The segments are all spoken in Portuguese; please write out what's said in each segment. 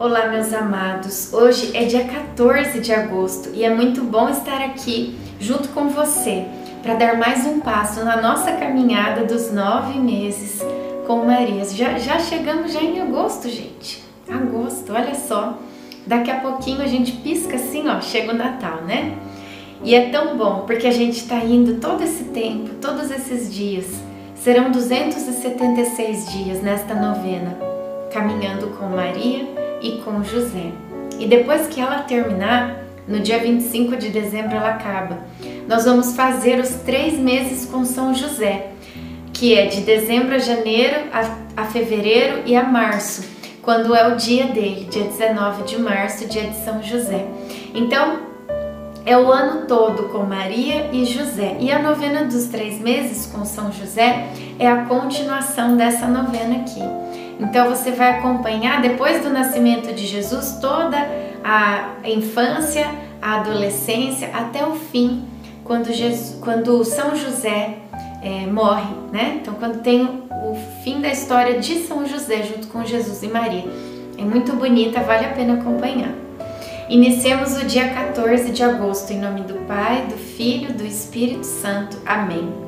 Olá, meus amados. Hoje é dia 14 de agosto e é muito bom estar aqui junto com você para dar mais um passo na nossa caminhada dos nove meses com Maria. Já, já chegamos já em agosto, gente. Agosto, olha só. Daqui a pouquinho a gente pisca assim, ó, chega o Natal, né? E é tão bom porque a gente está indo todo esse tempo, todos esses dias. Serão 276 dias nesta novena, caminhando com Maria e com José. E depois que ela terminar, no dia 25 de dezembro ela acaba. Nós vamos fazer os três meses com São José, que é de dezembro a janeiro, a, a fevereiro e a março, quando é o dia dele, dia 19 de março, dia de São José. Então, é o ano todo com Maria e José. E a novena dos três meses com São José é a continuação dessa novena aqui. Então você vai acompanhar depois do nascimento de Jesus toda a infância, a adolescência até o fim, quando, Jesus, quando São José é, morre, né? Então quando tem o fim da história de São José junto com Jesus e Maria. É muito bonita, vale a pena acompanhar. Iniciemos o dia 14 de agosto em nome do Pai, do Filho, do Espírito Santo. Amém.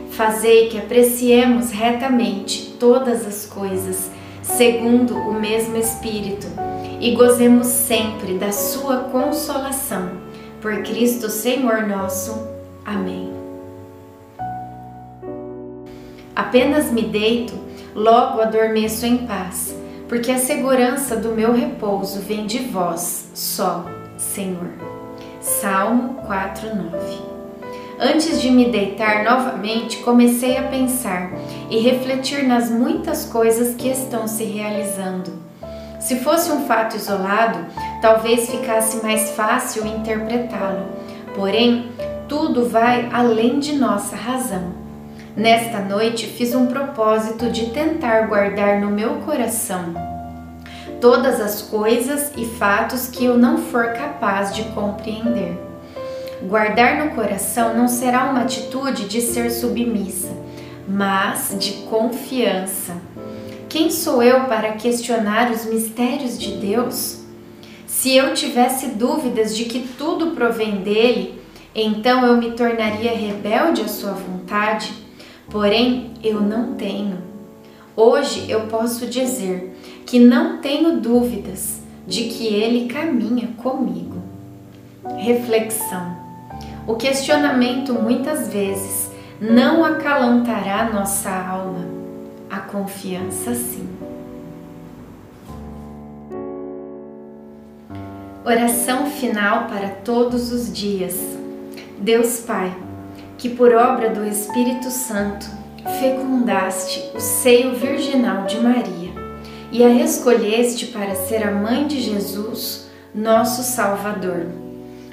Fazei que apreciemos retamente todas as coisas, segundo o mesmo Espírito, e gozemos sempre da Sua consolação. Por Cristo Senhor nosso. Amém. Apenas me deito, logo adormeço em paz, porque a segurança do meu repouso vem de vós só, Senhor. Salmo 4:9 Antes de me deitar novamente, comecei a pensar e refletir nas muitas coisas que estão se realizando. Se fosse um fato isolado, talvez ficasse mais fácil interpretá-lo. Porém, tudo vai além de nossa razão. Nesta noite fiz um propósito de tentar guardar no meu coração todas as coisas e fatos que eu não for capaz de compreender. Guardar no coração não será uma atitude de ser submissa, mas de confiança. Quem sou eu para questionar os mistérios de Deus? Se eu tivesse dúvidas de que tudo provém dele, então eu me tornaria rebelde à sua vontade. Porém, eu não tenho. Hoje eu posso dizer que não tenho dúvidas de que ele caminha comigo. Reflexão o questionamento muitas vezes não acalantará nossa alma, a confiança sim. Oração final para todos os dias. Deus Pai, que por obra do Espírito Santo fecundaste o seio virginal de Maria e a escolheste para ser a mãe de Jesus, nosso Salvador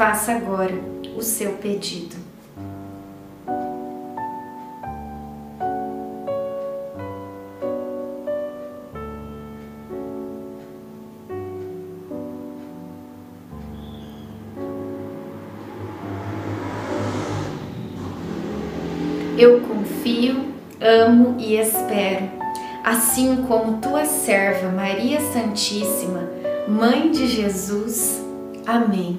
Faça agora o seu pedido. Eu confio, amo e espero, assim como tua serva Maria Santíssima, Mãe de Jesus. Amém.